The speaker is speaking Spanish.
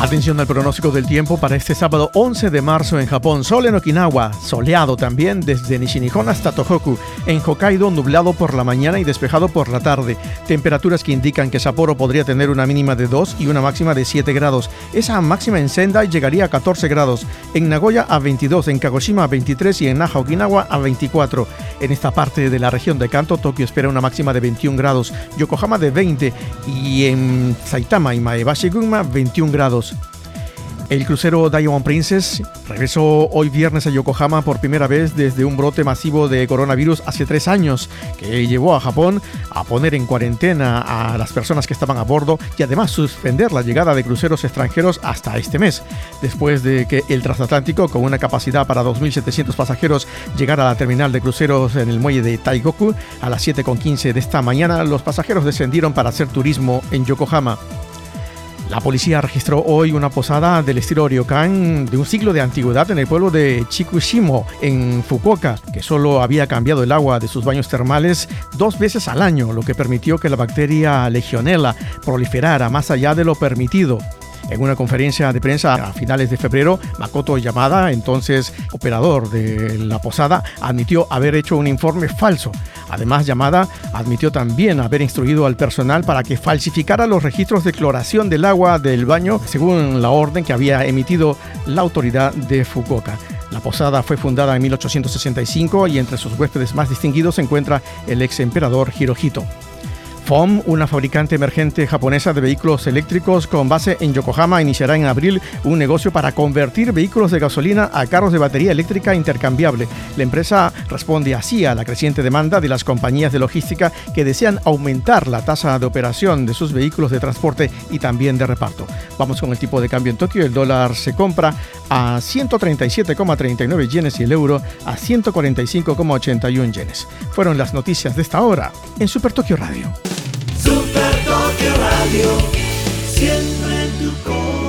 Atención al pronóstico del tiempo para este sábado 11 de marzo en Japón. Sol en Okinawa, soleado también desde Nishinihon hasta Tohoku. En Hokkaido, nublado por la mañana y despejado por la tarde. Temperaturas que indican que Sapporo podría tener una mínima de 2 y una máxima de 7 grados. Esa máxima en Sendai llegaría a 14 grados. En Nagoya a 22, en Kagoshima a 23 y en Naha, Okinawa a 24. En esta parte de la región de Kanto, Tokio espera una máxima de 21 grados. Yokohama de 20 y en Saitama y Maebashi, Gunma 21 grados. El crucero Diamond Princess regresó hoy viernes a Yokohama por primera vez desde un brote masivo de coronavirus hace tres años, que llevó a Japón a poner en cuarentena a las personas que estaban a bordo y además suspender la llegada de cruceros extranjeros hasta este mes. Después de que el transatlántico, con una capacidad para 2.700 pasajeros, llegara a la terminal de cruceros en el muelle de Taigoku a las 7.15 de esta mañana, los pasajeros descendieron para hacer turismo en Yokohama. La policía registró hoy una posada del estilo ryokan de un siglo de antigüedad en el pueblo de Chikushimo, en Fukuoka, que solo había cambiado el agua de sus baños termales dos veces al año, lo que permitió que la bacteria Legionella proliferara más allá de lo permitido. En una conferencia de prensa a finales de febrero, Makoto Yamada, entonces operador de la posada, admitió haber hecho un informe falso. Además, Yamada admitió también haber instruido al personal para que falsificara los registros de cloración del agua del baño según la orden que había emitido la autoridad de Fukuoka. La posada fue fundada en 1865 y entre sus huéspedes más distinguidos se encuentra el ex emperador Hirohito. FOM, una fabricante emergente japonesa de vehículos eléctricos con base en Yokohama, iniciará en abril un negocio para convertir vehículos de gasolina a carros de batería eléctrica intercambiable. La empresa responde así a la creciente demanda de las compañías de logística que desean aumentar la tasa de operación de sus vehículos de transporte y también de reparto. Vamos con el tipo de cambio en Tokio. El dólar se compra a 137,39 yenes y el euro a 145,81 yenes. Fueron las noticias de esta hora en Super Tokio Radio. Radio, siempre en tu corazón.